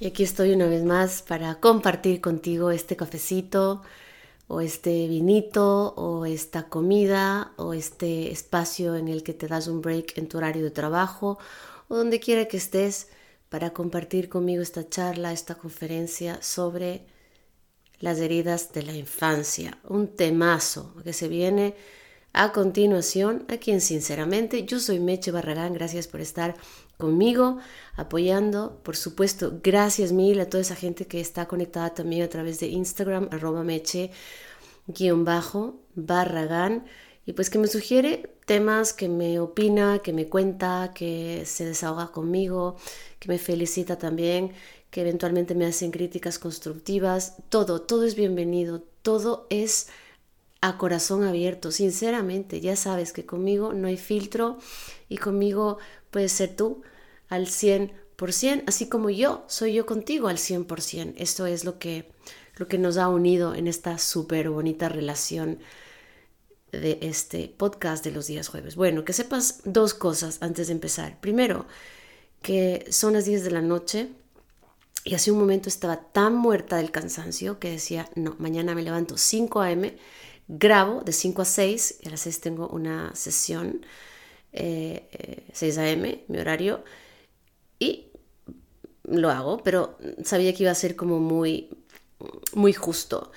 Y aquí estoy una vez más para compartir contigo este cafecito o este vinito o esta comida o este espacio en el que te das un break en tu horario de trabajo o donde quiera que estés para compartir conmigo esta charla, esta conferencia sobre las heridas de la infancia. Un temazo que se viene a continuación, a quien sinceramente yo soy Meche Barragán, gracias por estar conmigo, apoyando. Por supuesto, gracias mil a toda esa gente que está conectada también a través de Instagram, arroba meche, guion bajo, barragán. Y pues que me sugiere temas, que me opina, que me cuenta, que se desahoga conmigo, que me felicita también, que eventualmente me hacen críticas constructivas. Todo, todo es bienvenido, todo es a corazón abierto, sinceramente. Ya sabes que conmigo no hay filtro y conmigo puedes ser tú al 100%, así como yo soy yo contigo al 100%. Esto es lo que, lo que nos ha unido en esta súper bonita relación de este podcast de los días jueves. Bueno, que sepas dos cosas antes de empezar. Primero, que son las 10 de la noche y hace un momento estaba tan muerta del cansancio que decía, no, mañana me levanto 5 a.m., grabo de 5 a 6 y a las 6 tengo una sesión, 6 eh, a.m., mi horario, y lo hago, pero sabía que iba a ser como muy, muy justo.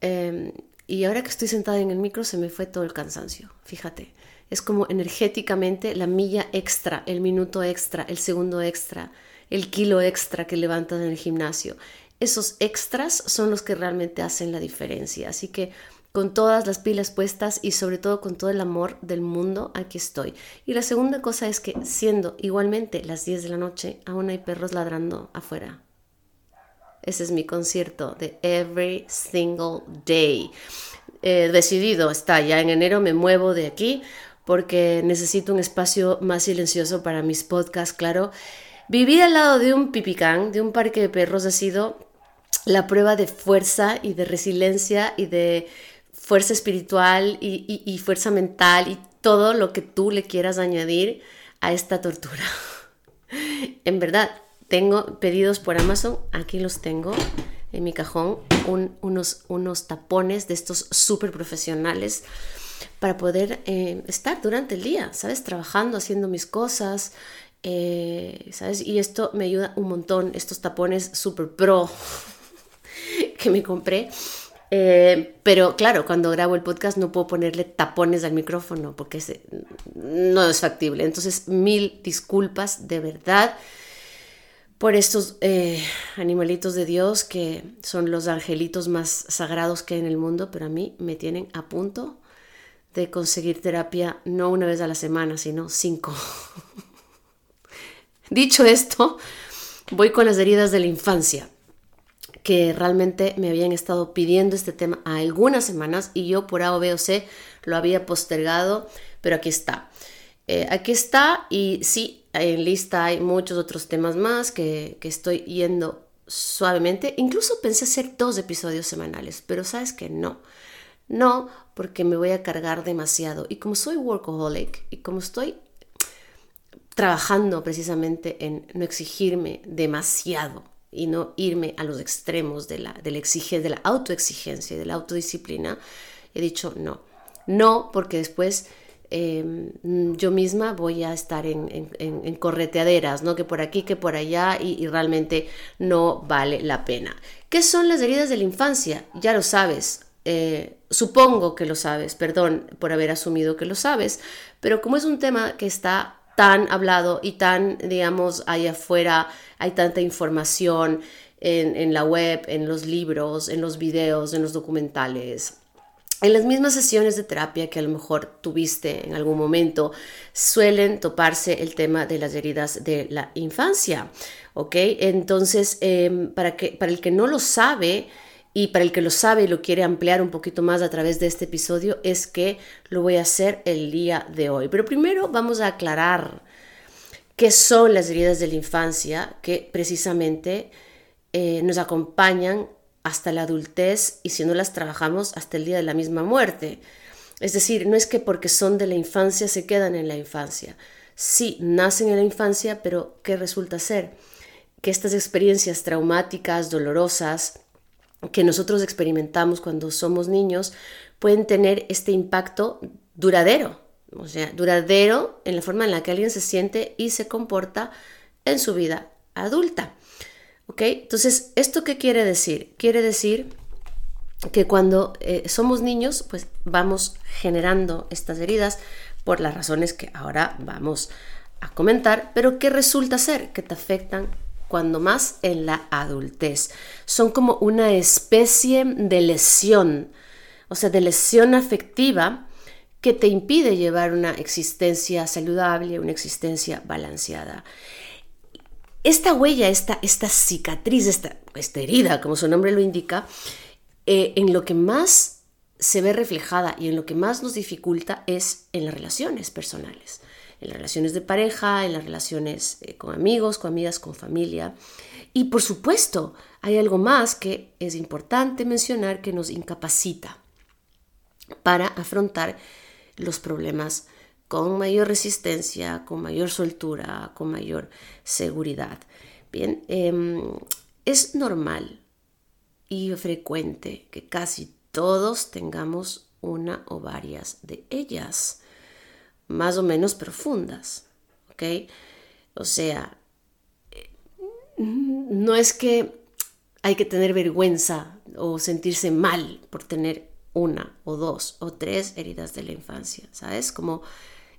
Em, y ahora que estoy sentada en el micro se me fue todo el cansancio, fíjate. Es como energéticamente la milla extra, el minuto extra, el segundo extra, el kilo extra que levantas en el gimnasio. Esos extras son los que realmente hacen la diferencia. Así que con todas las pilas puestas y sobre todo con todo el amor del mundo, aquí estoy. Y la segunda cosa es que siendo igualmente las 10 de la noche, aún hay perros ladrando afuera. Ese es mi concierto de Every Single Day. decidido está, ya en enero me muevo de aquí porque necesito un espacio más silencioso para mis podcasts, claro. Vivir al lado de un pipicán, de un parque de perros, ha sido la prueba de fuerza y de resiliencia y de fuerza espiritual y, fuerza mental y todo lo que tú le quieras añadir a esta tortura. en verdad, tengo pedidos por Amazon, aquí los tengo en mi cajón, unos, unos tapones de estos súper profesionales para poder eh, estar durante el día, ¿sabes? Trabajando, haciendo mis cosas, eh, ¿sabes? Y esto me ayuda un montón, estos tapones súper pro que me compré eh, pero claro, cuando grabo el podcast no puedo ponerle tapones al micrófono porque no es factible. Entonces, mil disculpas de verdad por estos eh, animalitos de Dios que son los angelitos más sagrados que hay en el mundo, pero a mí me tienen a punto de conseguir terapia no una vez a la semana, sino cinco. Dicho esto, voy con las heridas de la infancia que realmente me habían estado pidiendo este tema a algunas semanas y yo por A o B o C lo había postergado, pero aquí está. Eh, aquí está y sí, en lista hay muchos otros temas más que, que estoy yendo suavemente. Incluso pensé hacer dos episodios semanales, pero sabes que no. No, porque me voy a cargar demasiado. Y como soy workaholic y como estoy trabajando precisamente en no exigirme demasiado y no irme a los extremos de la, la, de la autoexigencia y de la autodisciplina, he dicho no. No, porque después em, yo misma voy a estar en, en, correteaderas, ¿no? que por aquí, que por allá, y, realmente no vale la pena. ¿Qué son las heridas de la infancia? Ya lo sabes. Eh, supongo que lo sabes, perdón por haber asumido que lo sabes, pero como es un tema que está tan hablado y tan, digamos, allá afuera hay tanta información en, la web, en los libros, en los videos, en los documentales, En las mismas sesiones de terapia que a lo mejor tuviste en algún momento, suelen toparse el tema de las heridas de la infancia, ¿ok? Entonces, em, para, que, para el que no lo sabe, y para el que lo sabe y lo quiere ampliar un poquito más a través de este episodio, es que lo voy a hacer el día de hoy. Pero primero vamos a aclarar qué son las heridas de la infancia que precisamente eh, nos acompañan hasta la adultez y si no las trabajamos hasta el día de la misma muerte. Es decir, no es que porque son de la infancia se quedan en la infancia. Sí, nacen en la infancia, pero ¿qué resulta ser? Que estas experiencias traumáticas, dolorosas, que nosotros experimentamos cuando somos niños pueden tener este impacto duradero, o sea, duradero en la forma en la que alguien se siente y se comporta en su vida adulta. ¿Ok? Entonces, ¿esto qué quiere decir? Quiere decir que cuando eh, somos niños, pues vamos generando estas heridas por las razones que ahora vamos a comentar, pero ¿qué resulta ser? Que te afectan cuando más en la adultez. Son como una especie de lesión, o sea, de lesión afectiva que te impide llevar una existencia saludable, una existencia balanceada. Esta huella, esta, esta cicatriz, esta, esta, herida, como su nombre lo indica, eh, en lo que más se ve reflejada y en lo que más nos dificulta es en las relaciones personales en las relaciones de pareja, en las relaciones eh, con amigos, con amigas, con familia. Y por supuesto, hay algo más que es importante mencionar que nos incapacita para afrontar los problemas con mayor resistencia, con mayor soltura, con mayor seguridad. Bien, em, es normal y frecuente que casi todos tengamos una o varias de ellas más o menos profundas, ¿ok? O sea, no es que hay que tener vergüenza o sentirse mal por tener una o dos o tres heridas de la infancia, ¿sabes? Como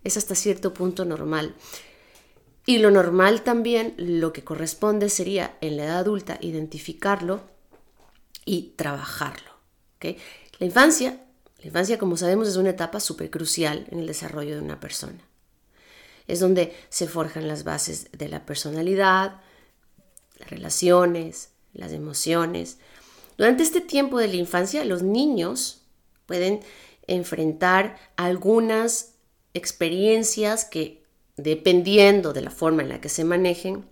es hasta cierto punto normal. Y lo normal también, lo que corresponde sería en la edad adulta identificarlo y trabajarlo. La infancia infancia, como sabemos, es una etapa súper crucial en el desarrollo de una persona. Es donde se forjan las bases de la personalidad, las relaciones, las emociones. Durante este tiempo de la infancia, los niños pueden enfrentar algunas experiencias que, dependiendo de la forma en la que se manejen,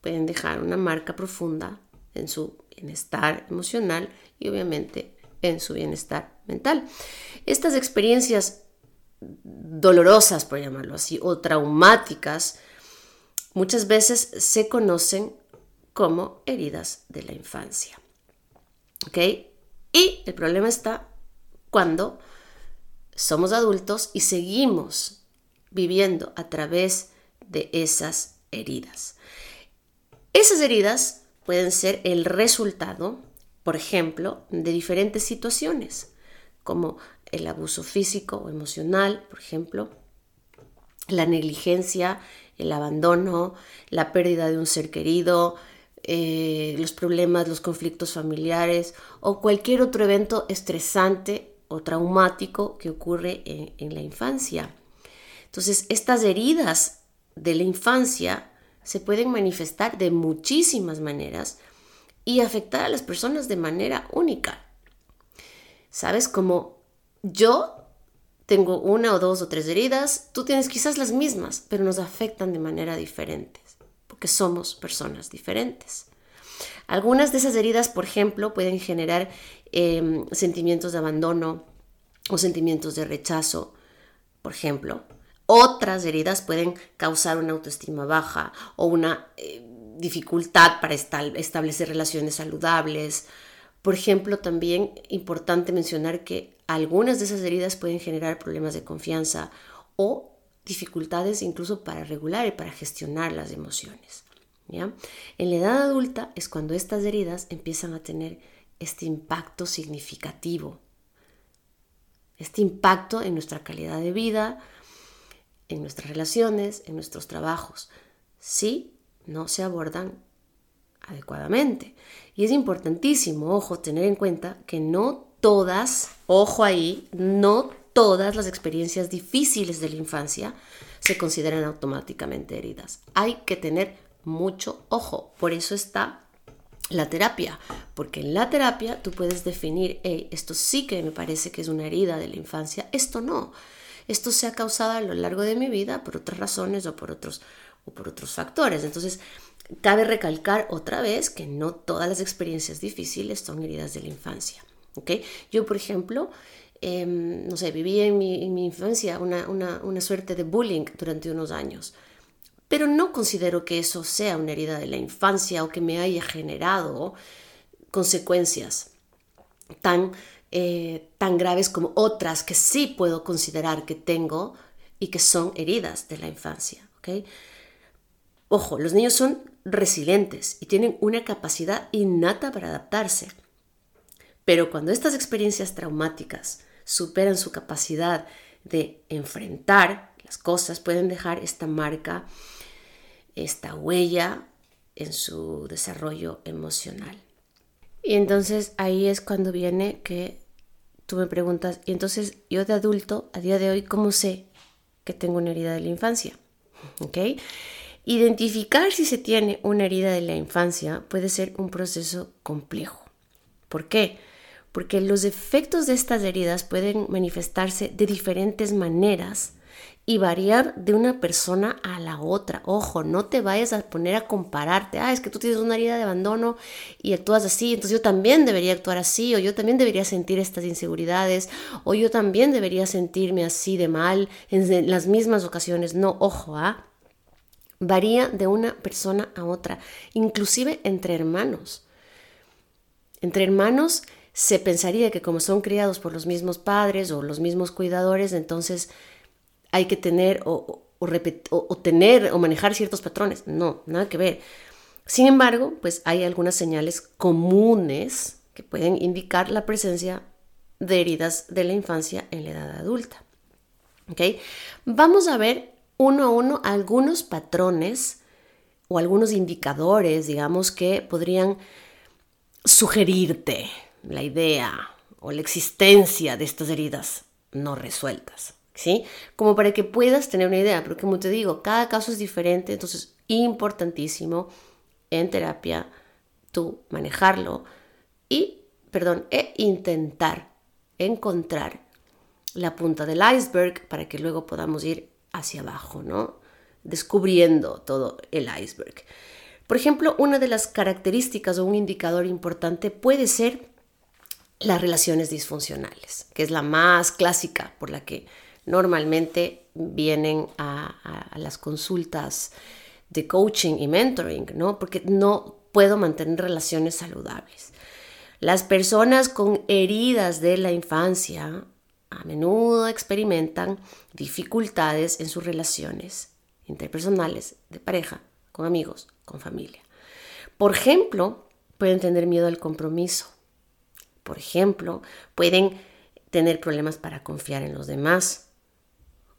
pueden dejar una marca profunda en su bienestar emocional y obviamente en su bienestar mental. Estas experiencias dolorosas, por llamarlo así, o traumáticas, muchas veces se conocen como heridas de la infancia. ¿Ok? Y el problema está cuando somos adultos y seguimos viviendo a través de esas heridas. Esas heridas pueden ser el resultado por ejemplo, de diferentes situaciones, como el abuso físico o emocional, por ejemplo, la negligencia, el abandono, la pérdida de un ser querido, eh, los problemas, los conflictos familiares o cualquier otro evento estresante o traumático que ocurre en, en la infancia. Entonces, estas heridas de la infancia se pueden manifestar de muchísimas maneras y afectar a las personas de manera única. ¿Sabes? Como yo tengo una o dos o tres heridas, tú tienes quizás las mismas, pero nos afectan de manera diferente, porque somos personas diferentes. Algunas de esas heridas, por ejemplo, pueden generar em, sentimientos de abandono o sentimientos de rechazo, por ejemplo. Otras heridas pueden causar una autoestima baja o una eh, dificultad para establecer relaciones saludables. Por ejemplo, también importante mencionar que algunas de esas heridas pueden generar problemas de confianza o dificultades incluso para regular y para gestionar las emociones. ¿ya? En la edad adulta es cuando estas heridas empiezan a tener este impacto significativo, este impacto en nuestra calidad de vida, en nuestras relaciones, en nuestros trabajos. Sí, no se abordan adecuadamente. Y es importantísimo, ojo, tener en cuenta que no todas, ojo ahí, no todas las experiencias difíciles de la infancia se consideran automáticamente heridas. Hay que tener mucho ojo. Por eso está la terapia, porque en la terapia tú puedes definir, esto sí que me parece que es una herida de la infancia, esto no. Esto se ha causado a lo largo de mi vida por otras razones o por otros, o por otros factores. Entonces, cabe recalcar otra vez que no todas las experiencias difíciles son heridas de la infancia. ¿okay? Yo, por ejemplo, em, no sé, viví en mi, infancia una, una suerte de bullying durante unos años pero no considero que eso sea una herida de la infancia o que me haya generado consecuencias tan, eh, tan graves como otras que sí puedo considerar que tengo y que son heridas de la infancia. Ojo, los niños son resilientes y tienen una capacidad innata para adaptarse. Pero cuando estas experiencias traumáticas superan su capacidad de enfrentar las cosas, pueden dejar esta marca esta huella en su desarrollo emocional. Y entonces ahí es cuando viene que tú me preguntas, y entonces yo de adulto, a día de hoy, ¿cómo sé que tengo una herida de la infancia? ¿Ok? Identificar si se tiene una herida de la infancia puede ser un proceso complejo. ¿Por qué? Porque los efectos de estas heridas pueden manifestarse de diferentes maneras y variar de una persona a la otra. Ojo, no te vayas a poner a compararte. Ah, es que tú tienes una herida de abandono y actúas así, entonces yo también debería actuar así, o yo también debería sentir estas inseguridades, o yo también debería sentirme así de mal en las mismas ocasiones. No, ojo, ¿ah? Varía de una persona a otra, inclusive entre hermanos. Entre hermanos se pensaría que como son criados por los mismos padres o los mismos cuidadores, entonces hay que tener o, o, tener o manejar ciertos patrones. No, nada que ver. Sin embargo, pues hay algunas señales comunes que pueden indicar la presencia de heridas de la infancia en la edad adulta. ¿Okay? Vamos a ver uno a uno algunos patrones o algunos indicadores, digamos, que podrían sugerirte la idea o la existencia de estas heridas no resueltas. ¿sí? Como para que puedas tener una idea, porque como te digo, cada caso es diferente, entonces importantísimo en terapia tú manejarlo y, perdón, e intentar encontrar la punta del iceberg para que luego podamos ir hacia abajo, ¿no? Descubriendo todo el iceberg. Por ejemplo, una de las características o un indicador importante puede ser las relaciones disfuncionales, que es la más clásica por la que normalmente vienen a, las consultas de coaching y mentoring, ¿no? Porque no puedo mantener relaciones saludables. Las personas con heridas de la infancia a menudo experimentan dificultades en sus relaciones interpersonales, de pareja, con amigos, con familia. Por ejemplo, pueden tener miedo al compromiso. Por ejemplo, pueden tener problemas para confiar en los demás.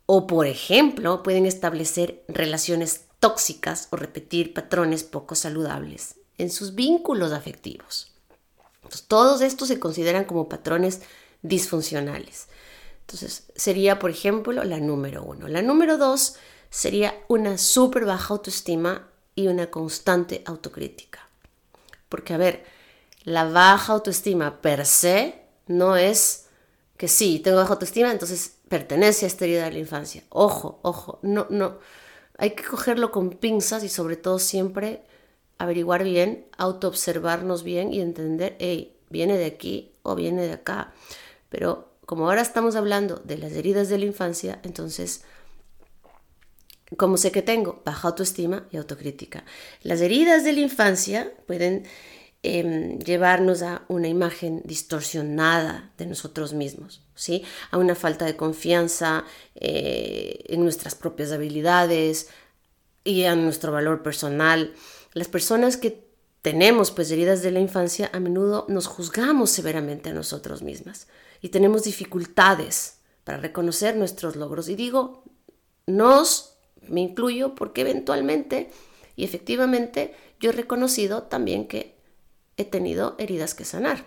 O, por ejemplo, pueden establecer relaciones tóxicas o repetir patrones poco saludables en sus vínculos afectivos. todos estos se consideran como patrones disfuncionales. Entonces, sería, por ejemplo, la número uno. La número dos sería una súper baja autoestima y una constante autocrítica. Porque, a ver, la baja autoestima per se no es que sí, tengo baja autoestima, entonces pertenece a esta herida de la infancia. Ojo, ojo, no, no. Hay que cogerlo con pinzas y sobre todo siempre averiguar bien, autoobservarnos bien y entender, hey, viene de aquí o viene de acá. Pero como ahora estamos hablando de las heridas de la infancia, entonces, ¿cómo sé que tengo? Baja autoestima y autocrítica. Las heridas de la infancia pueden Em, llevarnos a una imagen distorsionada de nosotros mismos, ¿sí? a una falta de confianza eh, en nuestras propias habilidades y a nuestro valor personal. Las personas que tenemos pues heridas de la infancia a menudo nos juzgamos severamente a nosotros mismas y tenemos dificultades para reconocer nuestros logros. Y digo, nos, me incluyo porque eventualmente y efectivamente yo he reconocido también que he tenido heridas que sanar.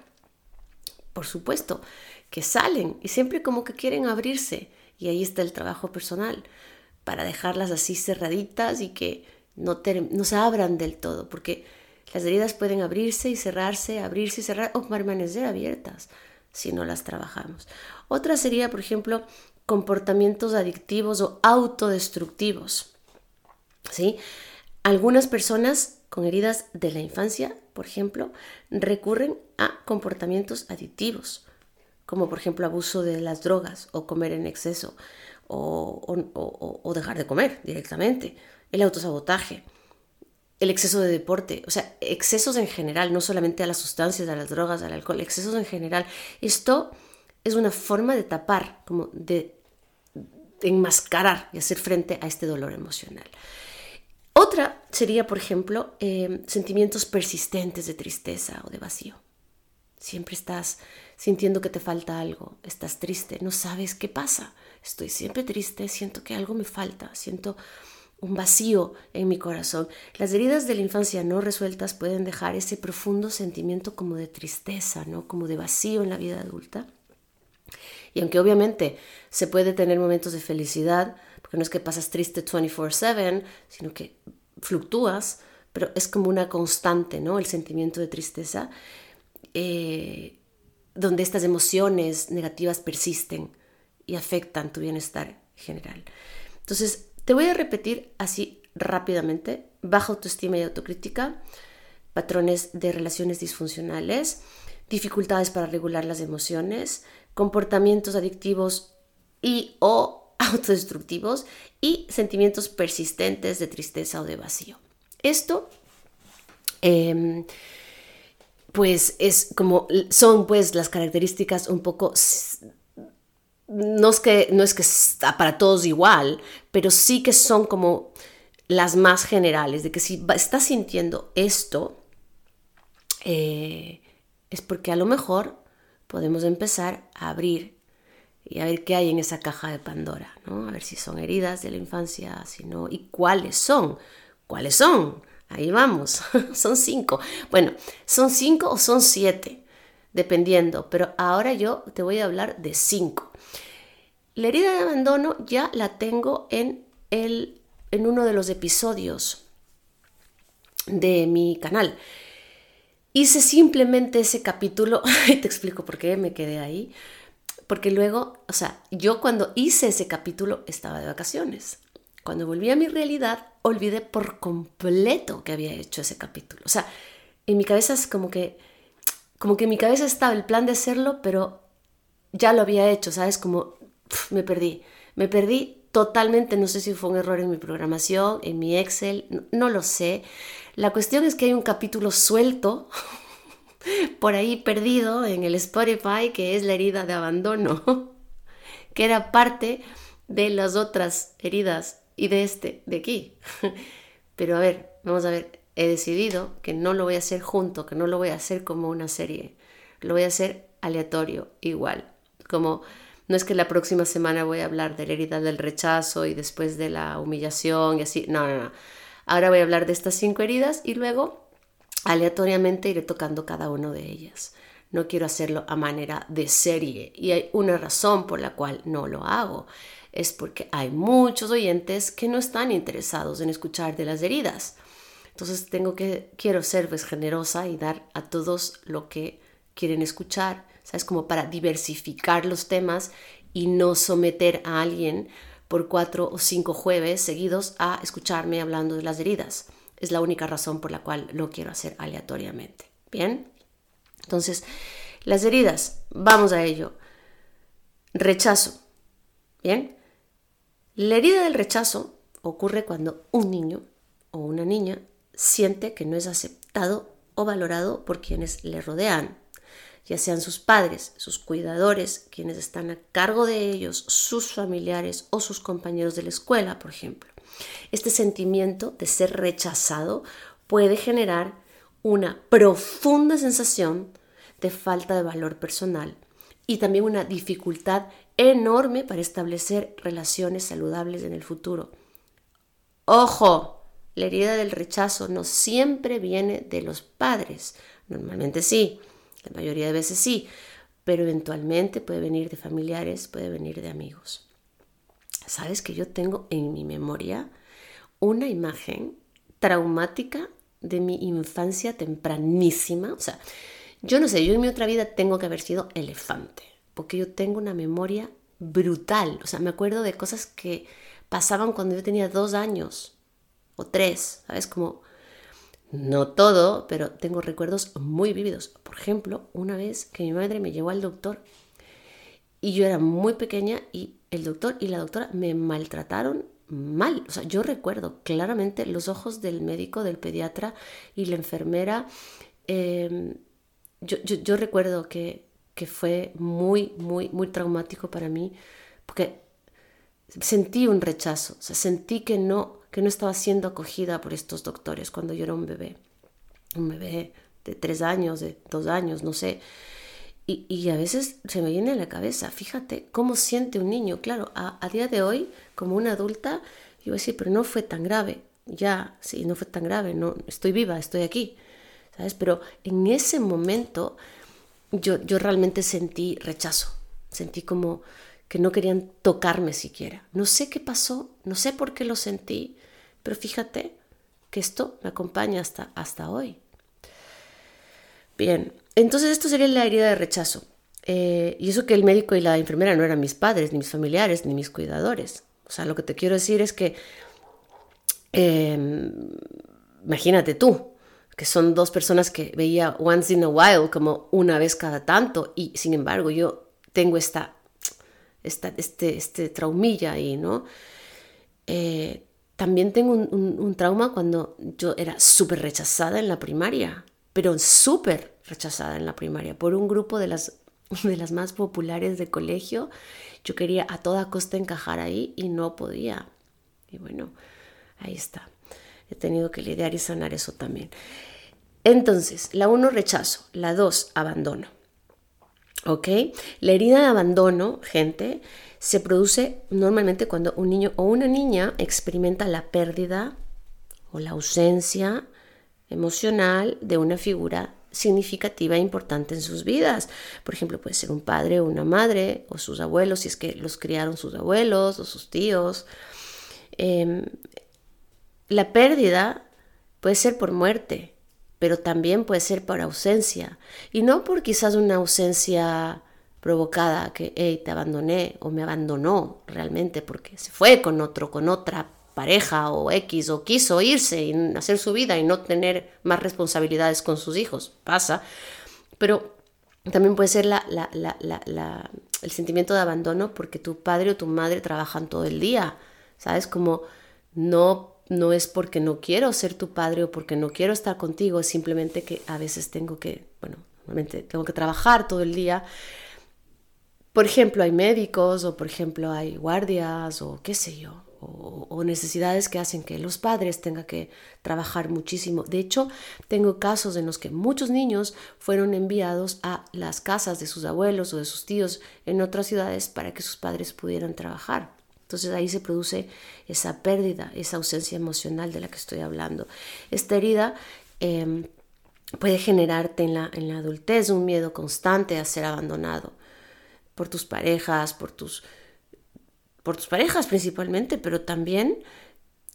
por supuesto, que salen y siempre como que quieren abrirse. Y ahí está el trabajo personal, para dejarlas así cerraditas y que no, no se abran del todo, porque las heridas pueden abrirse y cerrarse, abrirse y cerrar o permanecer abiertas si no las trabajamos. Otra sería, por ejemplo, comportamientos adictivos o autodestructivos. ¿Sí? Algunas personas con heridas de la infancia, por ejemplo, recurren a comportamientos adictivos, como por ejemplo abuso de las drogas o comer en exceso o, dejar de comer directamente, el autosabotaje, el exceso de deporte, o sea, excesos en general, no solamente a las sustancias, a las drogas, al alcohol, excesos en general. Esto es una forma de tapar, como de enmascarar y hacer frente a este dolor emocional. Otra sería, por ejemplo, eh, sentimientos persistentes de tristeza o de vacío. Siempre estás sintiendo que te falta algo, estás triste, no sabes qué pasa. Estoy siempre triste, siento que algo me falta, siento un vacío en mi corazón. Las heridas de la infancia no resueltas pueden dejar ese profundo sentimiento como de tristeza, ¿no? Como de vacío en la vida adulta. Y aunque obviamente se puede tener momentos de felicidad, porque no es que pasas triste 24/7, sino que fluctúas, pero es como una constante, ¿no? El sentimiento de tristeza, eh, donde estas emociones negativas persisten y afectan tu bienestar general. Entonces, te voy a repetir así rápidamente, baja autoestima y autocrítica, patrones de relaciones disfuncionales, dificultades para regular las emociones, comportamientos adictivos y o autodestructivos y sentimientos persistentes de tristeza o de vacío. Esto, em, pues es como, son pues las características un poco, no es que, no es que está para todos igual, pero sí que son como las más generales, de que si estás sintiendo esto, eh, es porque a lo mejor podemos empezar a abrir y a ver qué hay en esa caja de Pandora, ¿no? A ver si son heridas de la infancia, si no, y cuáles son, cuáles son. Ahí vamos, son cinco. Bueno, son cinco o son siete, dependiendo, pero ahora yo te voy a hablar de cinco. La herida de abandono ya la tengo en, el, en uno de los episodios de mi canal. Hice simplemente ese capítulo, y te explico por qué me quedé ahí, porque luego, o sea, yo cuando hice ese capítulo estaba de vacaciones. Cuando volví a mi realidad, olvidé por completo que había hecho ese capítulo. O sea, en mi cabeza es como que, como que en mi cabeza estaba el plan de hacerlo, pero ya lo había hecho, ¿sabes? Como me perdí. Me perdí totalmente, no sé si fue un error en mi programación, en mi Excel, no lo sé. La cuestión es que hay un capítulo suelto por ahí perdido en el Spotify que es la herida de abandono, que era parte de las otras heridas y de este de aquí. Pero a ver, vamos a ver, he decidido que no lo voy a hacer junto, que no lo voy a hacer como una serie, lo voy a hacer aleatorio, igual, como no es que la próxima semana voy a hablar de la herida del rechazo y después de la humillación y así, no, no, no Ahora voy a hablar de estas cinco heridas y luego aleatoriamente iré tocando cada una de ellas. No quiero hacerlo a manera de serie y hay una razón por la cual no lo hago. Es porque hay muchos oyentes que no están interesados en escuchar de las heridas. Entonces tengo que, quiero ser pues, generosa y dar a todos lo que quieren escuchar, ¿sabes? Como para diversificar los temas y no someter a alguien por cuatro o cinco jueves seguidos a escucharme hablando de las heridas. Es la única razón por la cual lo quiero hacer aleatoriamente. Bien, entonces, las heridas, vamos a ello. Rechazo. Bien, la herida del rechazo ocurre cuando un niño o una niña siente que no es aceptado o valorado por quienes le rodean ya sean sus padres, sus cuidadores, quienes están a cargo de ellos, sus familiares o sus compañeros de la escuela, por ejemplo. Este sentimiento de ser rechazado puede generar una profunda sensación de falta de valor personal y también una dificultad enorme para establecer relaciones saludables en el futuro. Ojo, la herida del rechazo no siempre viene de los padres, normalmente sí, la mayoría de veces sí, pero eventualmente puede venir de familiares, puede venir de amigos. Sabes que yo tengo en mi memoria una imagen traumática de mi infancia tempranísima. O sea, yo no sé, yo en mi otra vida tengo que haber sido elefante, porque yo tengo una memoria brutal. O sea, me acuerdo de cosas que pasaban cuando yo tenía dos años o tres, ¿sabes? Como, no todo, pero tengo recuerdos muy vívidos. Por ejemplo, una vez que mi madre me llevó al doctor y yo era muy pequeña y el doctor y la doctora me maltrataron mal. O sea, yo recuerdo claramente los ojos del médico, del pediatra y la enfermera. Em, yo, recuerdo que, que, fue muy, muy, muy traumático para mí porque sentí un rechazo, o sea, sentí que no, que no estaba siendo acogida por estos doctores cuando yo era un bebé, un bebé de tres años, de dos años, no sé. Y, a veces se me viene a la cabeza, fíjate cómo siente un niño. Claro, a, día de hoy, como una adulta, yo voy a decir, pero no fue tan grave. Ya, sí, no fue tan grave, no, estoy viva, estoy aquí. ¿Sabes? Pero en ese momento yo, yo realmente sentí rechazo. Sentí como que no querían tocarme siquiera. No sé qué pasó, no sé por qué lo sentí, pero fíjate que esto me acompaña hasta, hasta hoy. Bien, entonces esto sería la herida de rechazo. Eh, y eso que el médico y la enfermera no eran mis padres, ni mis familiares, ni mis cuidadores. O sea, lo que te quiero decir es que, em, imagínate tú, que son dos personas que veía once in a while, como una vez cada tanto, y sin embargo yo tengo esta, esta este, este traumilla ahí, ¿no? Eh, también tengo un trauma cuando yo era súper rechazada en la primaria, pero súper rechazada en la primaria por un grupo de las, de las más populares de colegio. Yo quería a toda costa encajar ahí y no podía. Y bueno, ahí está. He tenido que lidiar y sanar eso también. Entonces, la uno, rechazo. La dos, abandono. ¿Ok? La herida de abandono, gente, se produce normalmente cuando un niño o una niña experimenta la pérdida o la ausencia emocional de una figura significativa e importante en sus vidas. Por ejemplo, puede ser un padre o una madre o sus abuelos, si es que los criaron sus abuelos o sus tíos. Em, la pérdida puede ser por muerte, pero también puede ser por ausencia. Y no por quizás una ausencia provocada, que te abandoné o me abandonó realmente porque se fue con otro, con otra pareja o X o quiso irse y hacer su vida y no tener más responsabilidades con sus hijos. Pasa. Pero también puede ser la, el sentimiento de abandono porque tu padre o tu madre trabajan todo el día. ¿Sabes? Como no, no es porque no quiero ser tu padre o porque no quiero estar contigo, es simplemente que a veces tengo que, bueno, normalmente tengo que trabajar todo el día. Por ejemplo, hay médicos o por ejemplo hay guardias o qué sé yo, o, necesidades que hacen que los padres tengan que trabajar muchísimo. De hecho, tengo casos en los que muchos niños fueron enviados a las casas de sus abuelos o de sus tíos en otras ciudades para que sus padres pudieran trabajar. Entonces ahí se produce esa pérdida, esa ausencia emocional de la que estoy hablando. Esta herida em, puede generarte en la, en la adultez un miedo constante a ser abandonado por tus parejas, por tus por tus parejas principalmente, pero también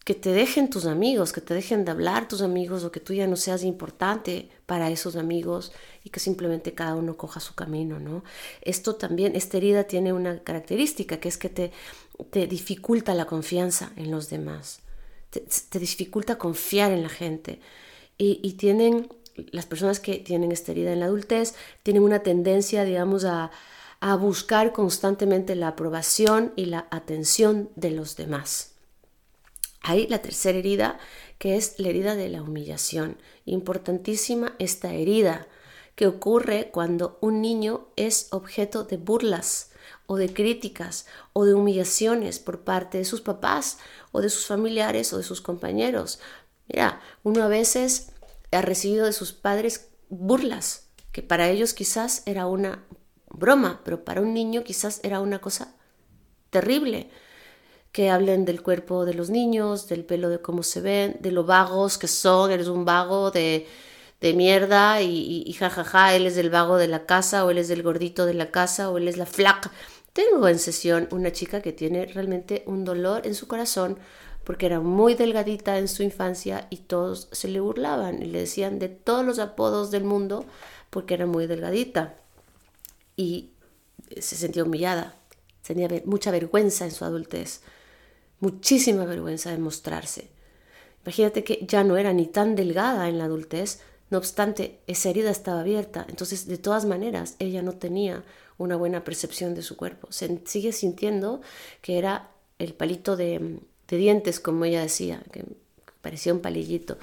que te dejen tus amigos, que te dejen de hablar tus amigos o que tú ya no seas importante para esos amigos y que simplemente cada uno coja su camino, ¿no? Esto también, esta herida tiene una característica que es que te, te dificulta la confianza en los demás, te, dificulta confiar en la gente y, y tienen, las personas que tienen esta herida en la adultez tienen una tendencia, digamos, a, a buscar constantemente la aprobación y la atención de los demás. Hay la tercera herida, que es la herida de la humillación. Importantísima esta herida que ocurre cuando un niño es objeto de burlas o de críticas o de humillaciones por parte de sus papás o de sus familiares o de sus compañeros. Mira, uno a veces ha recibido de sus padres burlas, que para ellos quizás era una broma, pero para un niño quizás era una cosa terrible. Que hablen del cuerpo de los niños, del pelo de cómo se ven, de lo vagos que son, eres un vago, de, de mierda y, jajaja, él es el vago de la casa o él es el gordito de la casa o él es la flaca. Tengo en sesión una chica que tiene realmente un dolor en su corazón porque era muy delgadita en su infancia y todos se le burlaban y le decían de todos los apodos del mundo porque era muy delgadita y se sentía humillada, tenía mucha vergüenza en su adultez, muchísima vergüenza de mostrarse. Imagínate que ya no era ni tan delgada en la adultez, no obstante, esa herida estaba abierta, entonces de todas maneras ella no tenía una buena percepción de su cuerpo. Se sigue sintiendo que era el palito de, dientes, como ella decía, que parecía un palillito.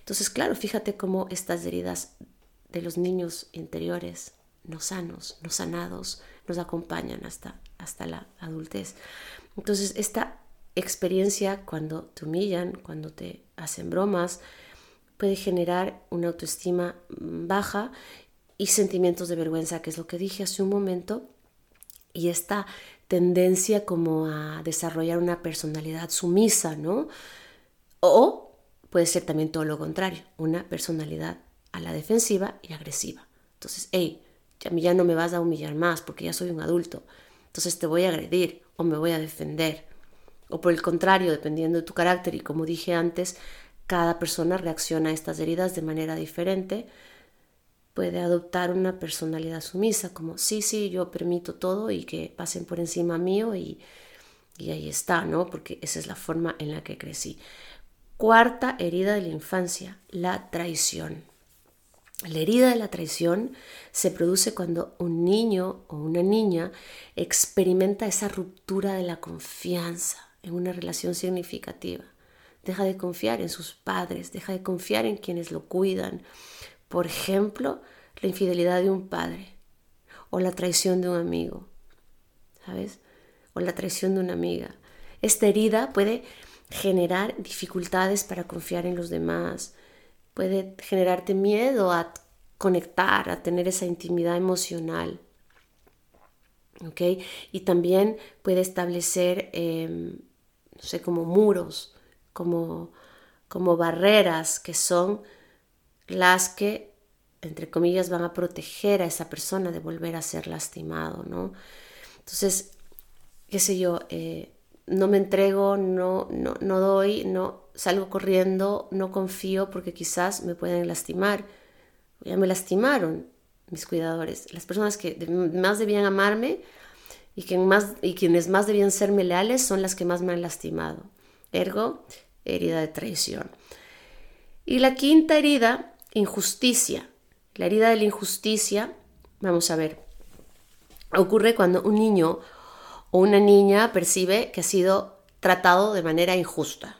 Entonces, claro, fíjate cómo estas heridas de los niños interiores, no sanos, no sanados, nos acompañan hasta, hasta la adultez. Entonces, esta experiencia cuando te humillan, cuando te hacen bromas, puede generar una autoestima baja y sentimientos de vergüenza, que es lo que dije hace un momento, y esta tendencia como a desarrollar una personalidad sumisa, ¿no? O puede ser también todo lo contrario, una personalidad a la defensiva y agresiva. Entonces, hey, a mí ya no me vas a humillar más porque ya soy un adulto. Entonces te voy a agredir o me voy a defender. O por el contrario, dependiendo de tu carácter y como dije antes, cada persona reacciona a estas heridas de manera diferente. Puede adoptar una personalidad sumisa, como sí, sí, yo permito todo y que pasen por encima mío y, y ahí está, ¿no? Porque esa es la forma en la que crecí. Cuarta herida de la infancia, la traición. La herida de la traición se produce cuando un niño o una niña experimenta esa ruptura de la confianza en una relación significativa deja de confiar en sus padres, deja de confiar en quienes lo cuidan. Por ejemplo, la infidelidad de un padre o la traición de un amigo, ¿sabes? O la traición de una amiga. Esta herida puede generar dificultades para confiar en los demás, puede generarte miedo a conectar, a tener esa intimidad emocional. ¿ok? Y también puede establecer, em, no sé, como muros como, como barreras que son las que, entre comillas, van a proteger a esa persona de volver a ser lastimado, ¿no? Entonces, qué sé yo, eh, no me entrego, no, no, no doy, no salgo corriendo, no confío porque quizás me pueden lastimar. Ya me lastimaron mis cuidadores, las personas que más debían amarme y, que más, y quienes más debían serme leales son las que más me han lastimado. Ergo, herida de traición. Y la quinta herida, injusticia. La herida de la injusticia, vamos a ver, ocurre cuando un niño o una niña percibe que ha sido tratado de manera injusta.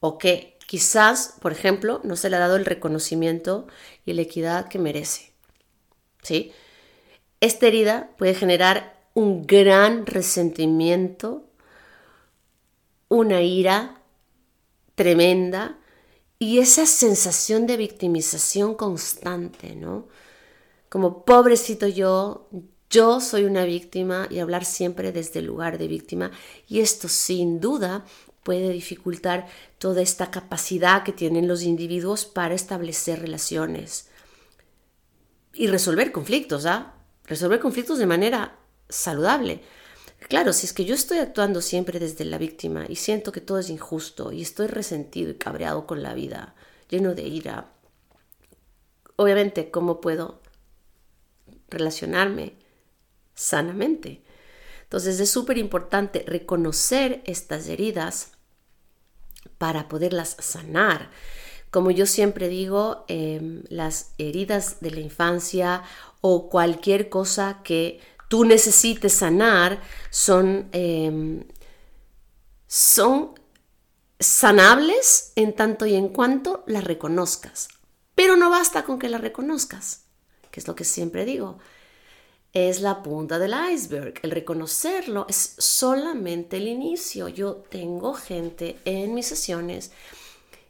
O que quizás, por ejemplo, no se le ha dado el reconocimiento y la equidad que merece. ¿Sí? Esta herida puede generar un gran resentimiento una ira tremenda y esa sensación de victimización constante, ¿no? Como pobrecito yo, yo soy una víctima y hablar siempre desde el lugar de víctima y esto sin duda puede dificultar toda esta capacidad que tienen los individuos para establecer relaciones y resolver conflictos, ¿ah? Resolver conflictos de manera saludable. Claro, si es que yo estoy actuando siempre desde la víctima y siento que todo es injusto y estoy resentido y cabreado con la vida, lleno de ira, obviamente, ¿cómo puedo relacionarme sanamente? Entonces es súper importante reconocer estas heridas para poderlas sanar. Como yo siempre digo, em, las heridas de la infancia o cualquier cosa que tú necesites sanar son, em, son sanables en tanto y en cuanto las reconozcas. Pero no basta con que las reconozcas, que es lo que siempre digo. Es la punta del iceberg. El reconocerlo es solamente el inicio. Yo tengo gente en mis sesiones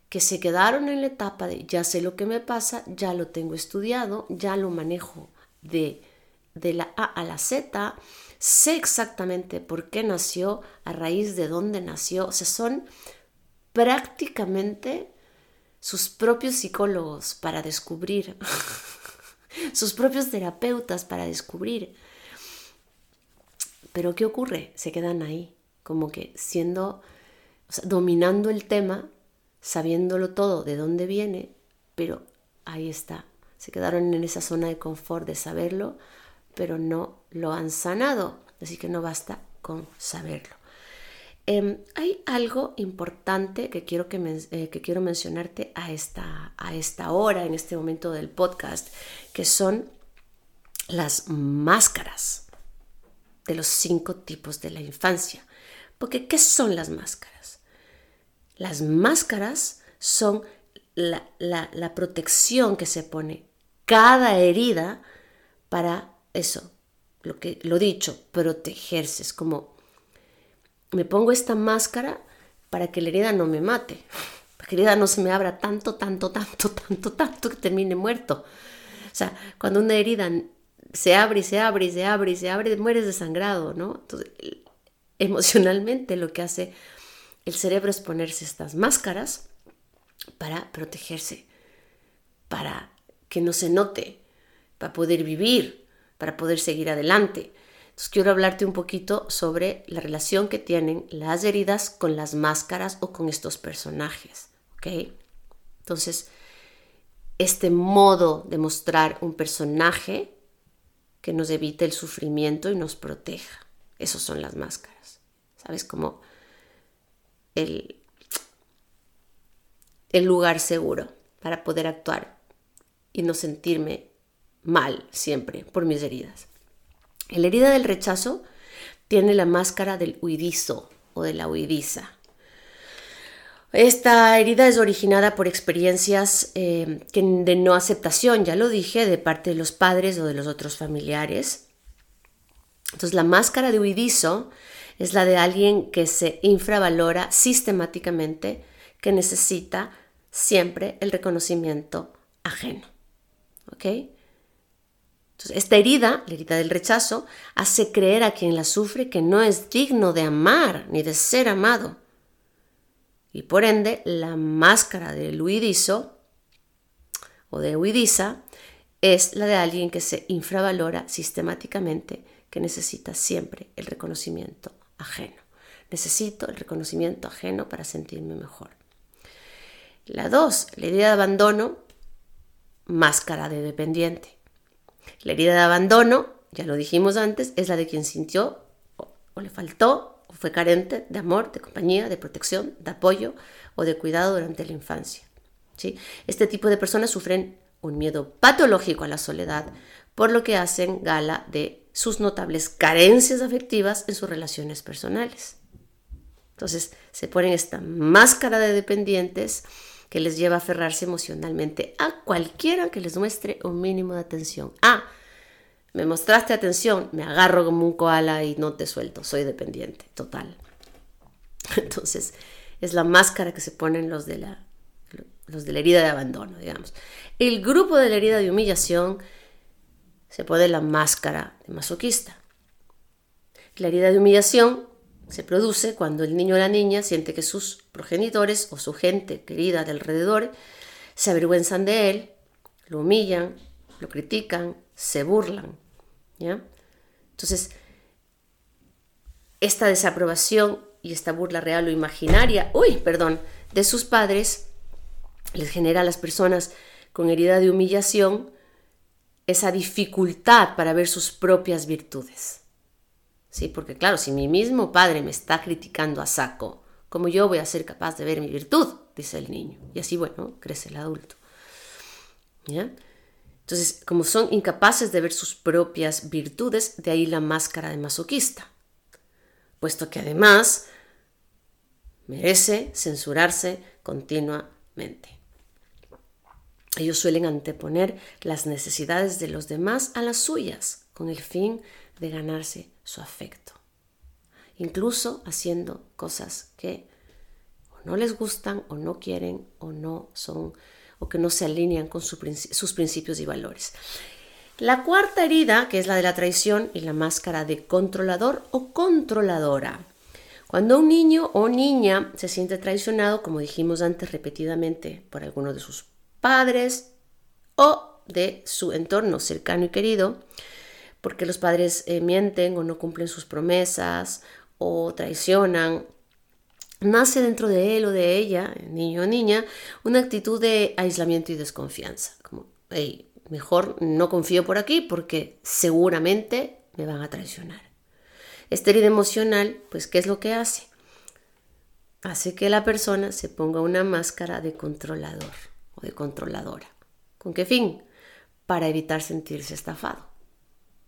que se quedaron en la etapa de ya sé lo que me pasa, ya lo tengo estudiado, ya lo manejo de de la A a la Z, sé exactamente por qué nació, a raíz de dónde nació, o sea, son prácticamente sus propios psicólogos para descubrir, sus propios terapeutas para descubrir. Pero ¿qué ocurre? Se quedan ahí, como que siendo, dominando el tema, sabiéndolo todo, de dónde viene, pero ahí está. Se quedaron en esa zona de confort de saberlo, pero no lo han sanado. Así que no basta con saberlo. Em, hay algo importante que quiero, eh, que quiero mencionarte a esta, a esta hora, en este momento del podcast, que son las máscaras de los cinco tipos de la infancia. Porque, ¿qué son las máscaras? Las máscaras son la, la protección que se pone cada herida para eso, lo que lo dicho, protegerse. Es como me pongo esta máscara para que la herida no me mate, para que la herida no se me abra tanto, tanto, tanto, tanto, tanto que termine muerto. O sea, cuando una herida se abre y se abre y se abre y se abre, mueres desangrado, ¿no? Entonces, emocionalmente lo que hace el cerebro es ponerse estas máscaras para protegerse, para que no se note, para poder vivir, para poder seguir adelante. Quiero hablarte un poquito sobre la relación que tienen las heridas con las máscaras o con estos personajes. ¿ok? Entonces, este modo de mostrar un personaje que nos evite el sufrimiento y nos proteja. Esos son las máscaras. ¿Sabes? Como el, el lugar seguro para poder actuar y no sentirme mal siempre por mis heridas. La herida del rechazo tiene la máscara del huidizo o de la huidiza. Esta herida es originada por experiencias eh, de no aceptación, ya lo dije, de parte de los padres o de los otros familiares. Entonces la máscara de huidizo es la de alguien que se infravalora sistemáticamente, que necesita siempre el reconocimiento ajeno. ¿Ok? Esta herida, la herida del rechazo, hace creer a quien la sufre que no es digno de amar ni de ser amado. Y por ende, la máscara del huidizo o de huidiza es la de alguien que se infravalora sistemáticamente, que necesita siempre el reconocimiento ajeno. Necesito el reconocimiento ajeno para sentirme mejor. La dos, la herida de abandono, máscara de dependiente. La herida de abandono, ya lo dijimos antes, es la de quien sintió o, le faltó o fue carente de amor, de compañía, de protección, de apoyo o de cuidado durante la infancia. ¿sí? Este tipo de personas sufren un miedo patológico a la soledad, por lo que hacen gala de sus notables carencias afectivas en sus relaciones personales. Entonces se ponen esta máscara de dependientes que les lleva a aferrarse emocionalmente a cualquiera que les muestre un mínimo de atención. Ah, me mostraste atención, me agarro como un koala y no te suelto, soy dependiente, total. Entonces, es la máscara que se ponen los de la, los de la herida de abandono, digamos. El grupo de la herida de humillación se pone la máscara de masoquista. La herida de humillación se produce cuando el niño o la niña siente que sus progenitores o su gente querida de alrededor se avergüenzan de él, lo humillan, lo critican, se burlan. ¿ya? Entonces, esta desaprobación y esta burla real o imaginaria, uy, perdón, de sus padres, les genera a las personas con herida de humillación esa dificultad para ver sus propias virtudes. ¿Sí? Porque claro, si mi mismo padre me está criticando a saco, ¿cómo yo voy a ser capaz de ver mi virtud? Dice el niño. Y así, bueno, crece el adulto. ¿Ya? Entonces, como son incapaces de ver sus propias virtudes, de ahí la máscara de masoquista. Puesto que además merece censurarse continuamente. Ellos suelen anteponer las necesidades de los demás a las suyas, con el fin de ganarse su afecto. Incluso haciendo cosas que no les gustan o no quieren o no son o que no se alinean con sus principios y valores. La cuarta herida, que es la de la traición y la máscara de controlador o controladora. Cuando un niño o niña se siente traicionado, como dijimos antes repetidamente, por alguno de sus padres o de su entorno cercano y querido, porque los padres eh, mienten o no cumplen sus promesas o traicionan, nace dentro de él o de ella, niño o niña, una actitud de aislamiento y desconfianza. Como, mejor no confío por aquí porque seguramente me van a traicionar. Esta herida emocional, pues, ¿qué es lo que hace? Hace que la persona se ponga una máscara de controlador o de controladora. ¿Con qué fin? Para evitar sentirse estafado.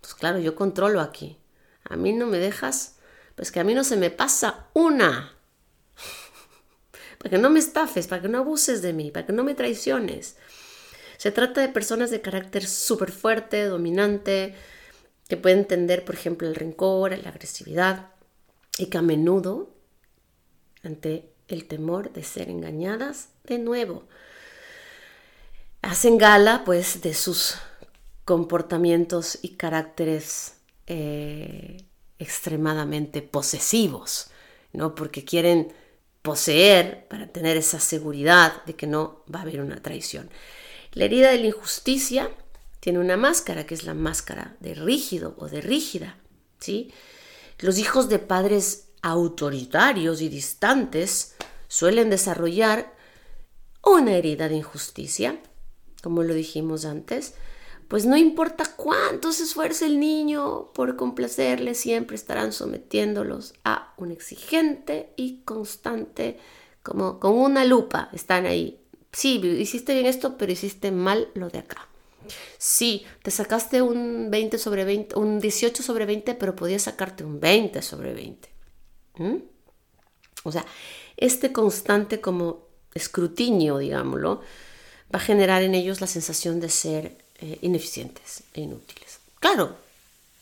Pues claro, yo controlo aquí. A mí no me dejas, pues que a mí no se me pasa una. para que no me estafes, para que no abuses de mí, para que no me traiciones. Se trata de personas de carácter súper fuerte, dominante, que pueden entender, por ejemplo, el rencor, la agresividad, y que a menudo, ante el temor de ser engañadas de nuevo, hacen gala pues de sus comportamientos y caracteres eh, extremadamente posesivos, ¿no? Porque quieren poseer para tener esa seguridad de que no va a haber una traición. La herida de la injusticia tiene una máscara, que es la máscara de rígido o de rígida, ¿sí? Los hijos de padres autoritarios y distantes suelen desarrollar una herida de injusticia, como lo dijimos antes, pues no importa cuánto se esfuerce el niño por complacerle, siempre estarán sometiéndolos a un exigente y constante, como con una lupa, están ahí. Sí, hiciste bien esto, pero hiciste mal lo de acá. Sí, te sacaste un 20 sobre 20, un 18 sobre 20, pero podías sacarte un 20 sobre 20. ¿Mm? O sea, este constante como escrutinio, digámoslo, va a generar en ellos la sensación de ser eh, ineficientes e inútiles. Claro,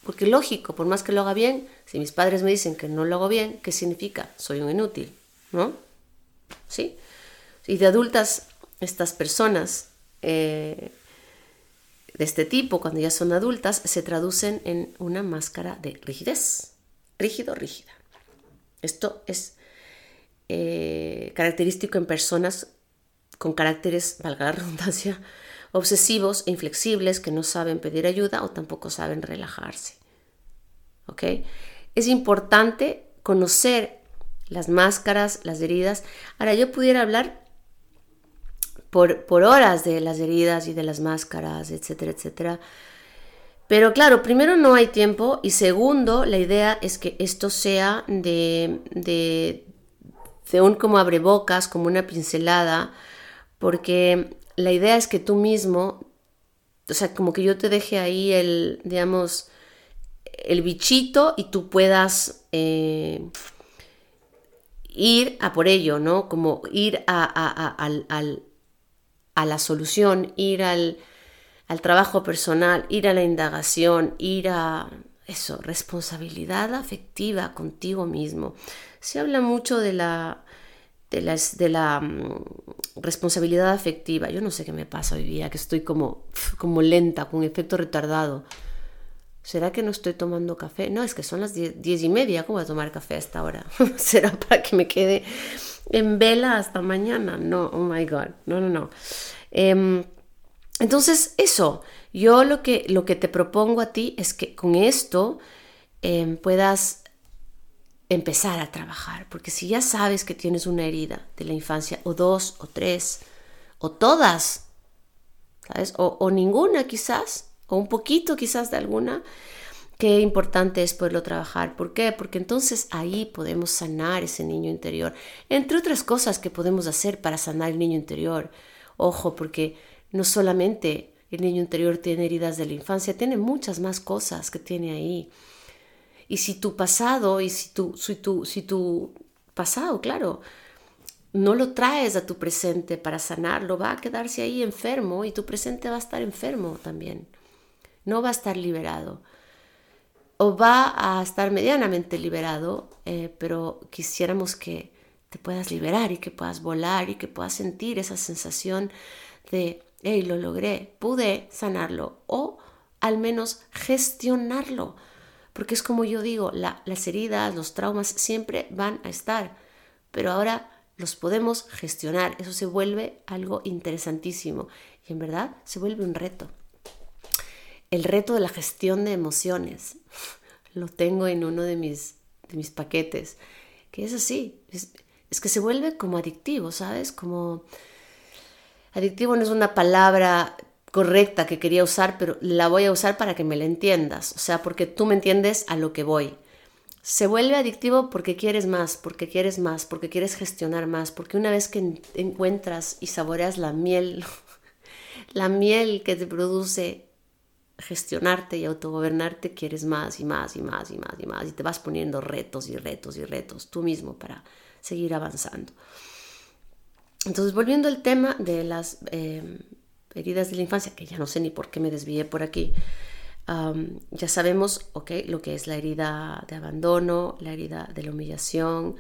porque lógico, por más que lo haga bien, si mis padres me dicen que no lo hago bien, ¿qué significa? Soy un inútil, ¿no? ¿Sí? Y de adultas, estas personas eh, de este tipo, cuando ya son adultas, se traducen en una máscara de rigidez, rígido, rígida. Esto es eh, característico en personas con caracteres, valga la redundancia, obsesivos e inflexibles que no saben pedir ayuda o tampoco saben relajarse. ¿Ok? Es importante conocer las máscaras, las heridas. Ahora, yo pudiera hablar por, por horas de las heridas y de las máscaras, etcétera, etcétera. Pero claro, primero no hay tiempo y segundo, la idea es que esto sea de, de, de un como abrebocas, como una pincelada, porque la idea es que tú mismo, o sea, como que yo te deje ahí el, digamos, el bichito y tú puedas eh, ir a por ello, ¿no? Como ir a, a la solución, ir al, al trabajo personal, ir a la indagación, ir a eso, responsabilidad afectiva contigo mismo. Se habla mucho de la de, la mm, responsabilidad afectiva. Yo no sé qué me pasa hoy día, que estoy como, como lenta, con efecto retardado. ¿Será que no estoy tomando café? No, es que son las diez, y media. ¿Cómo voy a tomar café a esta hora? ¿Será para que me quede en vela hasta mañana? No, oh my God. No, no, no. Em, entonces, eso. Yo lo que, lo que te propongo a ti es que con esto em, puedas empezar a trabajar, porque si ya sabes que tienes una herida de la infancia, o dos, o tres, o todas, ¿sabes? O, ninguna quizás, o un poquito quizás de alguna, qué importante es poderlo trabajar. ¿Por qué? Porque entonces ahí podemos sanar ese niño interior. Entre otras cosas que podemos hacer para sanar el niño interior. Ojo, porque no solamente el niño interior tiene heridas de la infancia, tiene muchas más cosas que tiene ahí. Y si tu pasado, y si tu, si tu, si tu pasado, claro, no lo traes a tu presente para sanarlo, va a quedarse ahí enfermo y tu presente va a estar enfermo también. No va a estar liberado. O va a estar medianamente liberado, eh, pero quisiéramos que te puedas liberar y que puedas volar y que puedas sentir esa sensación de, hey, lo logré, pude sanarlo o al menos gestionarlo Porque es como yo digo, las heridas, los traumas siempre van a estar, pero ahora los podemos gestionar. Eso se vuelve algo interesantísimo y en verdad se vuelve un reto. El reto de la gestión de emociones. Lo tengo en uno de mis, de mis paquetes, que es así. Es, es que se vuelve como adictivo, ¿sabes? Como adictivo no es una palabra correcta que quería usar, pero la voy a usar para que me la entiendas, o sea, porque tú me entiendes a lo que voy. Se vuelve adictivo porque quieres más, porque quieres más, porque quieres gestionar más, porque una vez que encuentras y saboreas la miel, la miel que te produce gestionarte y autogobernarte, quieres más y más y más y más y más y te vas poniendo retos y retos y retos tú mismo para seguir avanzando. Entonces, volviendo al tema de las eh, heridas de la infancia, que ya no sé ni por qué me desvié por aquí, ya sabemos lo que es la herida de abandono, la herida de la humillación,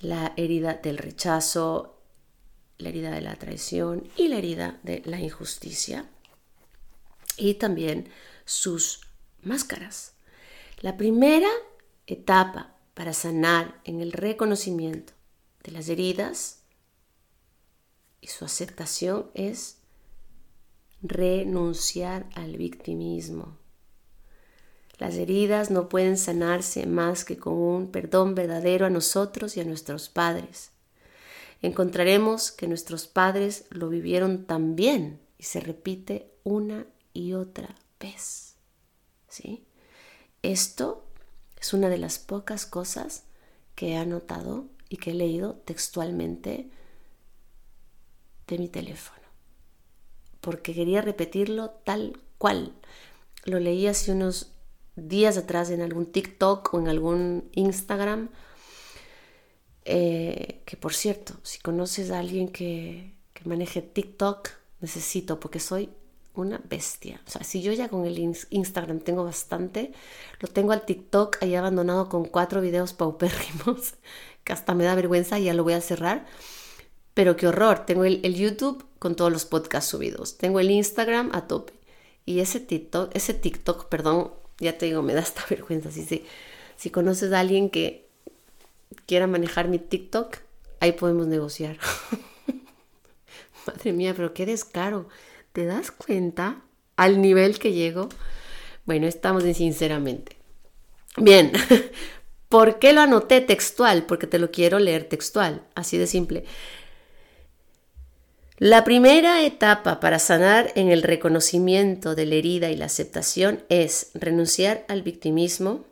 la herida del rechazo, la herida de la traición y la herida de la injusticia. Y también sus máscaras. La primera etapa para sanar en el reconocimiento de las heridas y su aceptación es renunciar al victimismo. Las heridas no pueden sanarse más que con un perdón verdadero a nosotros y a nuestros padres. Encontraremos que nuestros padres lo vivieron tan bien y se repite una y otra vez. ¿Sí? Esto es una de las pocas cosas que he anotado y que he leído textualmente de mi teléfono porque quería repetirlo tal cual. Lo leí hace unos días atrás en algún TikTok o en algún Instagram. Eh, que por cierto, si conoces a alguien que, que maneje TikTok, necesito, porque soy una bestia. O sea, si yo ya con el Instagram tengo bastante, lo tengo al TikTok ahí abandonado con cuatro videos paupérrimos, que hasta me da vergüenza y ya lo voy a cerrar. Pero qué horror, tengo el, YouTube con todos los podcasts subidos, tengo el Instagram a tope y ese TikTok, ese TikTok, perdón, ya te digo, me da esta vergüenza. Si, si conoces a alguien que quiera manejar mi TikTok, ahí podemos negociar. Madre mía, pero qué descaro. ¿Te das cuenta al nivel que llego? Bueno, estamos en sinceramente. Bien, ¿por qué lo anoté textual? Porque te lo quiero leer textual, así de simple. La primera etapa para sanar en el reconocimiento de la herida y la aceptación es renunciar al victimismo.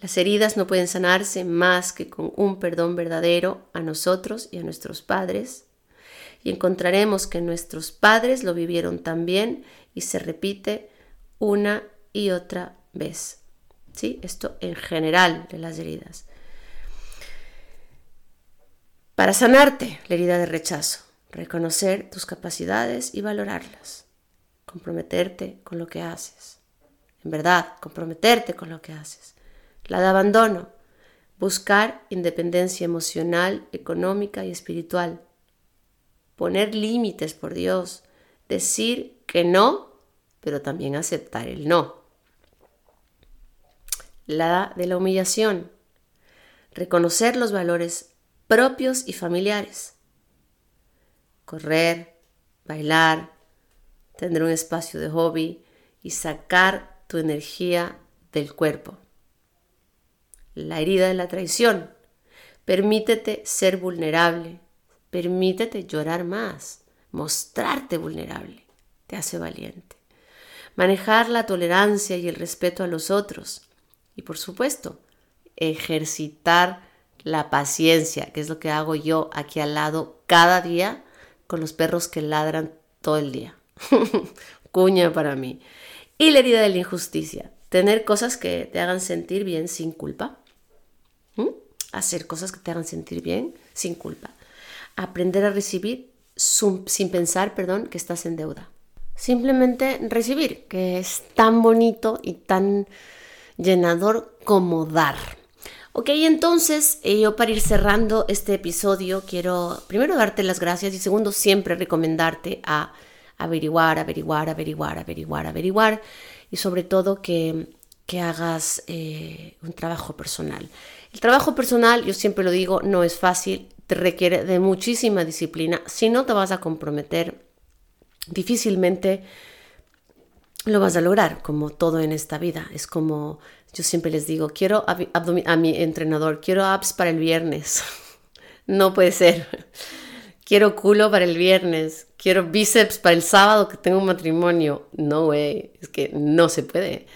Las heridas no pueden sanarse más que con un perdón verdadero a nosotros y a nuestros padres. Y encontraremos que nuestros padres lo vivieron también y se repite una y otra vez. ¿Sí? Esto en general de las heridas. Para sanarte la herida de rechazo, reconocer tus capacidades y valorarlas, comprometerte con lo que haces, en verdad, comprometerte con lo que haces. La de abandono, buscar independencia emocional, económica y espiritual, poner límites por Dios, decir que no, pero también aceptar el no. La de la humillación, reconocer los valores propios y familiares. Correr, bailar, tener un espacio de hobby y sacar tu energía del cuerpo. La herida de la traición. Permítete ser vulnerable. Permítete llorar más. Mostrarte vulnerable. Te hace valiente. Manejar la tolerancia y el respeto a los otros. Y por supuesto, ejercitar la paciencia, que es lo que hago yo aquí al lado cada día con los perros que ladran todo el día. Cuña para mí. Y la herida de la injusticia, tener cosas que te hagan sentir bien sin culpa. Hacer cosas que te hagan sentir bien sin culpa. Aprender a recibir sin pensar, perdón, que estás en deuda. Simplemente recibir, que es tan bonito y tan llenador como dar. Ok, entonces eh, yo para ir cerrando este episodio quiero primero darte las gracias y segundo siempre recomendarte a averiguar, averiguar, averiguar, averiguar, averiguar y sobre todo que que hagas eh, un trabajo personal. El trabajo personal, yo siempre lo digo, no es fácil, te requiere de muchísima disciplina. Si no te vas a comprometer, difícilmente lo vas a lograr, como todo en esta vida. Es como yo siempre les digo, quiero a mi entrenador, quiero abs para el viernes. no puede ser. Quiero culo para el viernes, quiero bíceps para el sábado que tengo un matrimonio. No, güey, es que no se puede.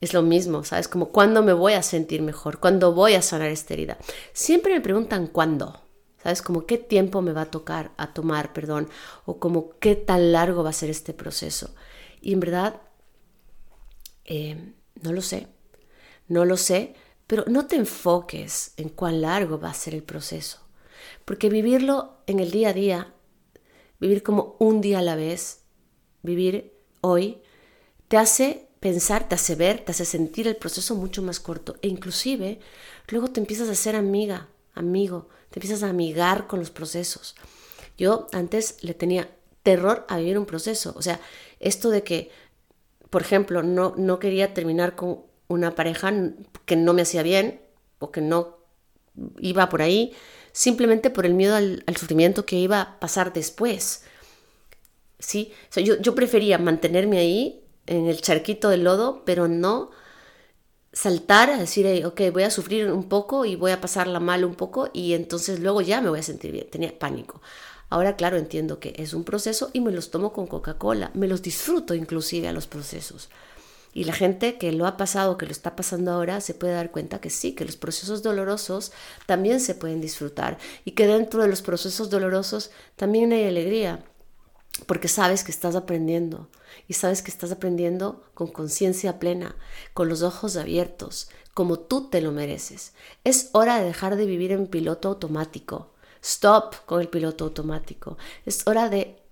Es lo mismo, ¿sabes? Como cuándo me voy a sentir mejor, cuándo voy a sanar esta herida. Siempre me preguntan cuándo, ¿sabes? Como qué tiempo me va a tocar, a tomar, perdón, o como qué tan largo va a ser este proceso. Y en verdad, eh, no lo sé, no lo sé, pero no te enfoques en cuán largo va a ser el proceso, porque vivirlo en el día a día, vivir como un día a la vez, vivir hoy, te hace pensar, te hace ver, te hace sentir el proceso mucho más corto e inclusive luego te empiezas a ser amiga, amigo, te empiezas a amigar con los procesos. Yo antes le tenía terror a vivir un proceso, o sea, esto de que, por ejemplo, no, no quería terminar con una pareja que no me hacía bien o que no iba por ahí, simplemente por el miedo al, sufrimiento que iba a pasar después. ¿Sí? yo, yo prefería mantenerme ahí en el charquito del lodo, pero no saltar a decir, ok, voy a sufrir un poco y voy a pasarla mal un poco y entonces luego ya me voy a sentir bien. Tenía pánico. Ahora, claro, entiendo que es un proceso y me los tomo con Coca-Cola, me los disfruto inclusive a los procesos. Y la gente que lo ha pasado, que lo está pasando ahora, se puede dar cuenta que sí, que los procesos dolorosos también se pueden disfrutar y que dentro de los procesos dolorosos también hay alegría, porque sabes que estás aprendiendo y sabes que estás aprendiendo con conciencia plena, con los ojos abiertos, como tú te lo mereces. Es hora de dejar de vivir en piloto automático. Stop con el piloto automático. Es hora de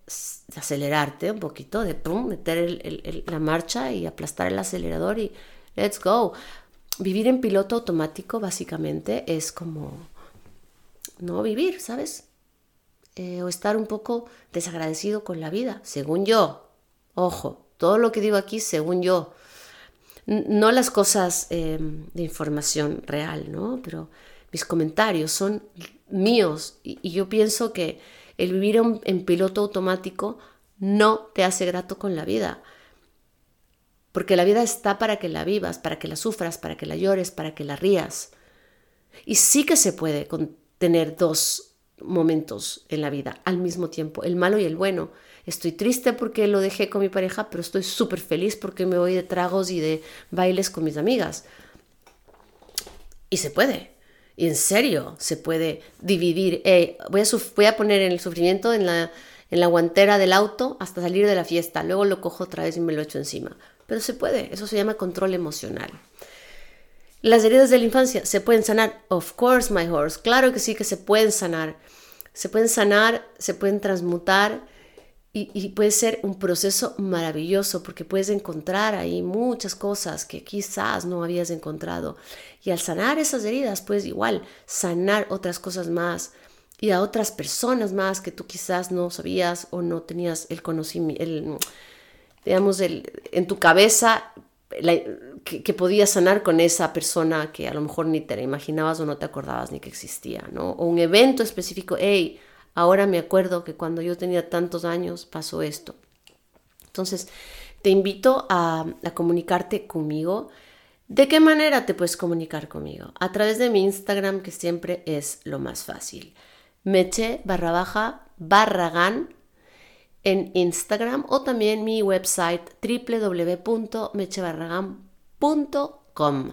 acelerarte un poquito, de pum, meter la marcha y aplastar el acelerador y let's go. Vivir en piloto automático básicamente es como no vivir, ¿sabes? Eh, o estar un poco desagradecido con la vida, según yo. Ojo, todo lo que digo aquí, según yo. no las cosas em, de información real, ¿no? Pero mis comentarios son míos y yo pienso que el vivir en, piloto automático no te hace grato con la vida. Porque la vida está para que la vivas, para que la sufras, para que la llores, para que la rías. Y sí que se puede tener dos momentos en la vida al mismo tiempo, el malo y el bueno. Estoy triste porque lo dejé con mi pareja, pero estoy súper feliz porque me voy de tragos y de bailes con mis amigas. Y se puede. Y en serio, se puede dividir. Eh, voy, a voy a poner el sufrimiento en la, en la guantera del auto hasta salir de la fiesta. Luego lo cojo otra vez y me lo echo encima. Pero se puede. Eso se llama control emocional. Las heridas de la infancia se pueden sanar. Of course, my horse. Claro que sí que se pueden sanar. Se pueden sanar, se pueden transmutar y, puede ser un proceso maravilloso porque puedes encontrar ahí muchas cosas que quizás no habías encontrado. Y al sanar esas heridas, puedes igual sanar otras cosas más y a otras personas más que tú quizás no sabías o no tenías el conocimiento, el, digamos, el, en tu cabeza que, podías sanar con esa persona que a lo mejor ni te la imaginabas o no te acordabas ni que existía, ¿no? O un evento específico, hey, Ahora me acuerdo que cuando yo tenía tantos años pasó esto. Entonces, te invito a, comunicarte conmigo. ¿De qué manera te puedes comunicar conmigo? A través de mi Instagram, que siempre es lo más fácil. Meche barra baja barragán en Instagram o también mi website www.mechebarragán.com.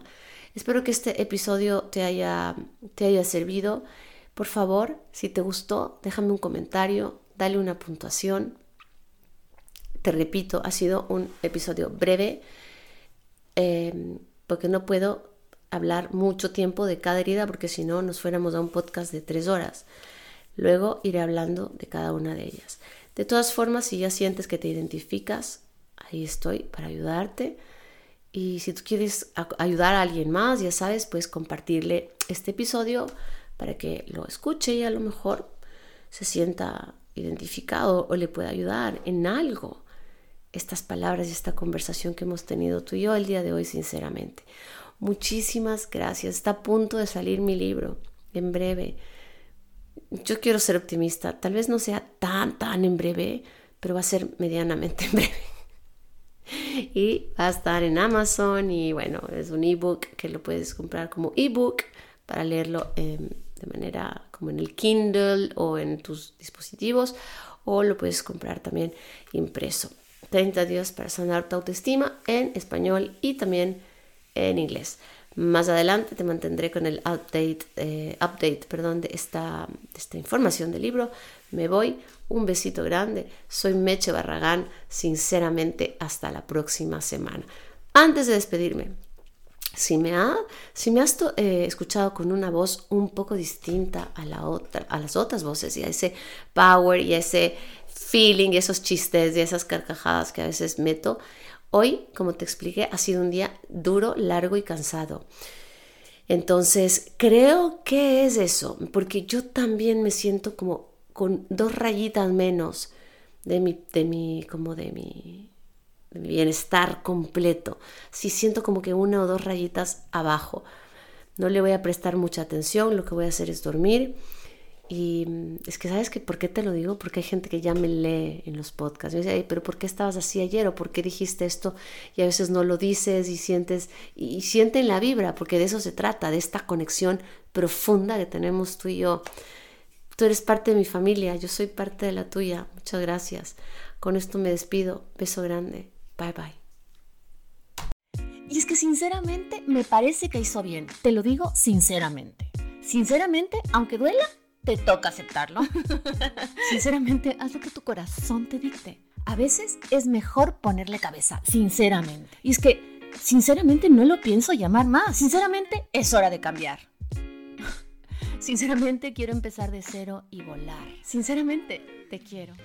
Espero que este episodio te haya, te haya servido. Por favor, si te gustó, déjame un comentario, dale una puntuación. Te repito, ha sido un episodio breve em, porque no puedo hablar mucho tiempo de cada herida porque si no nos fuéramos a un podcast de tres horas. Luego iré hablando de cada una de ellas. De todas formas, si ya sientes que te identificas, ahí estoy para ayudarte. Y si tú quieres ayudar a alguien más, ya sabes, puedes compartirle este episodio para que lo escuche y a lo mejor se sienta identificado o le pueda ayudar en algo. estas palabras y esta conversación que hemos tenido tú y yo el día de hoy, sinceramente. Muchísimas gracias. Está a punto de salir mi libro, en breve. Yo quiero ser optimista. Tal vez no sea tan, tan en breve, pero va a ser medianamente en breve. y va a estar en Amazon y bueno, es un ebook que lo puedes comprar como ebook para leerlo de manera como en el Kindle o en tus dispositivos o lo puedes comprar también impreso. 30 días para sanar tu autoestima en español y también en inglés. Más adelante te mantendré con el update, eh, update perdón, de, esta, de esta información del libro. Me voy, un besito grande. Soy Meche Barragán, sinceramente, hasta la próxima semana. Antes de despedirme, si me, si me has eh, escuchado con una voz un poco distinta a, la otra, a las otras voces y a ese power y ese feeling y esos chistes y esas carcajadas que a veces meto, hoy, como te expliqué, ha sido un día duro, largo y cansado. Entonces, creo que es eso, porque yo también me siento como con dos rayitas menos de mi, de mi, como de mi bienestar completo. Si siento como que una o dos rayitas abajo. No le voy a prestar mucha atención, lo que voy a hacer es dormir. Y mm, es que, ¿sabes que ¿Por qué te lo digo? Porque hay gente que ya me lee en los podcasts. Me dice, pero ¿por qué estabas así ayer? ¿O por qué dijiste esto? Y a veces no lo dices y sientes, y, y sienten la vibra, porque de eso se trata, de esta conexión profunda que tenemos tú y yo. Tú eres parte de mi familia, yo soy parte de la tuya. Muchas gracias. Con esto me despido. Beso grande. Bye bye. Y es que sinceramente me parece que hizo bien. Te lo digo sinceramente. Sinceramente, aunque duela, te toca aceptarlo. sinceramente, haz lo que tu corazón te dicte. A veces es mejor ponerle cabeza, sinceramente. Y es que, sinceramente, no lo pienso llamar más. Sinceramente, es hora de cambiar. Sinceramente, quiero empezar de cero y volar. Sinceramente, te quiero.